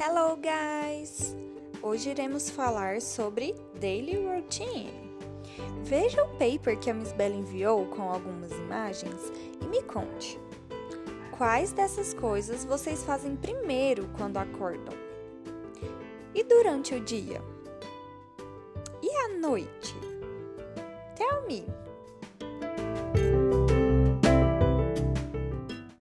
Hello, guys! Hoje iremos falar sobre daily routine. Veja o paper que a Miss Bella enviou com algumas imagens e me conte. Quais dessas coisas vocês fazem primeiro quando acordam? E durante o dia? E à noite? Tell me!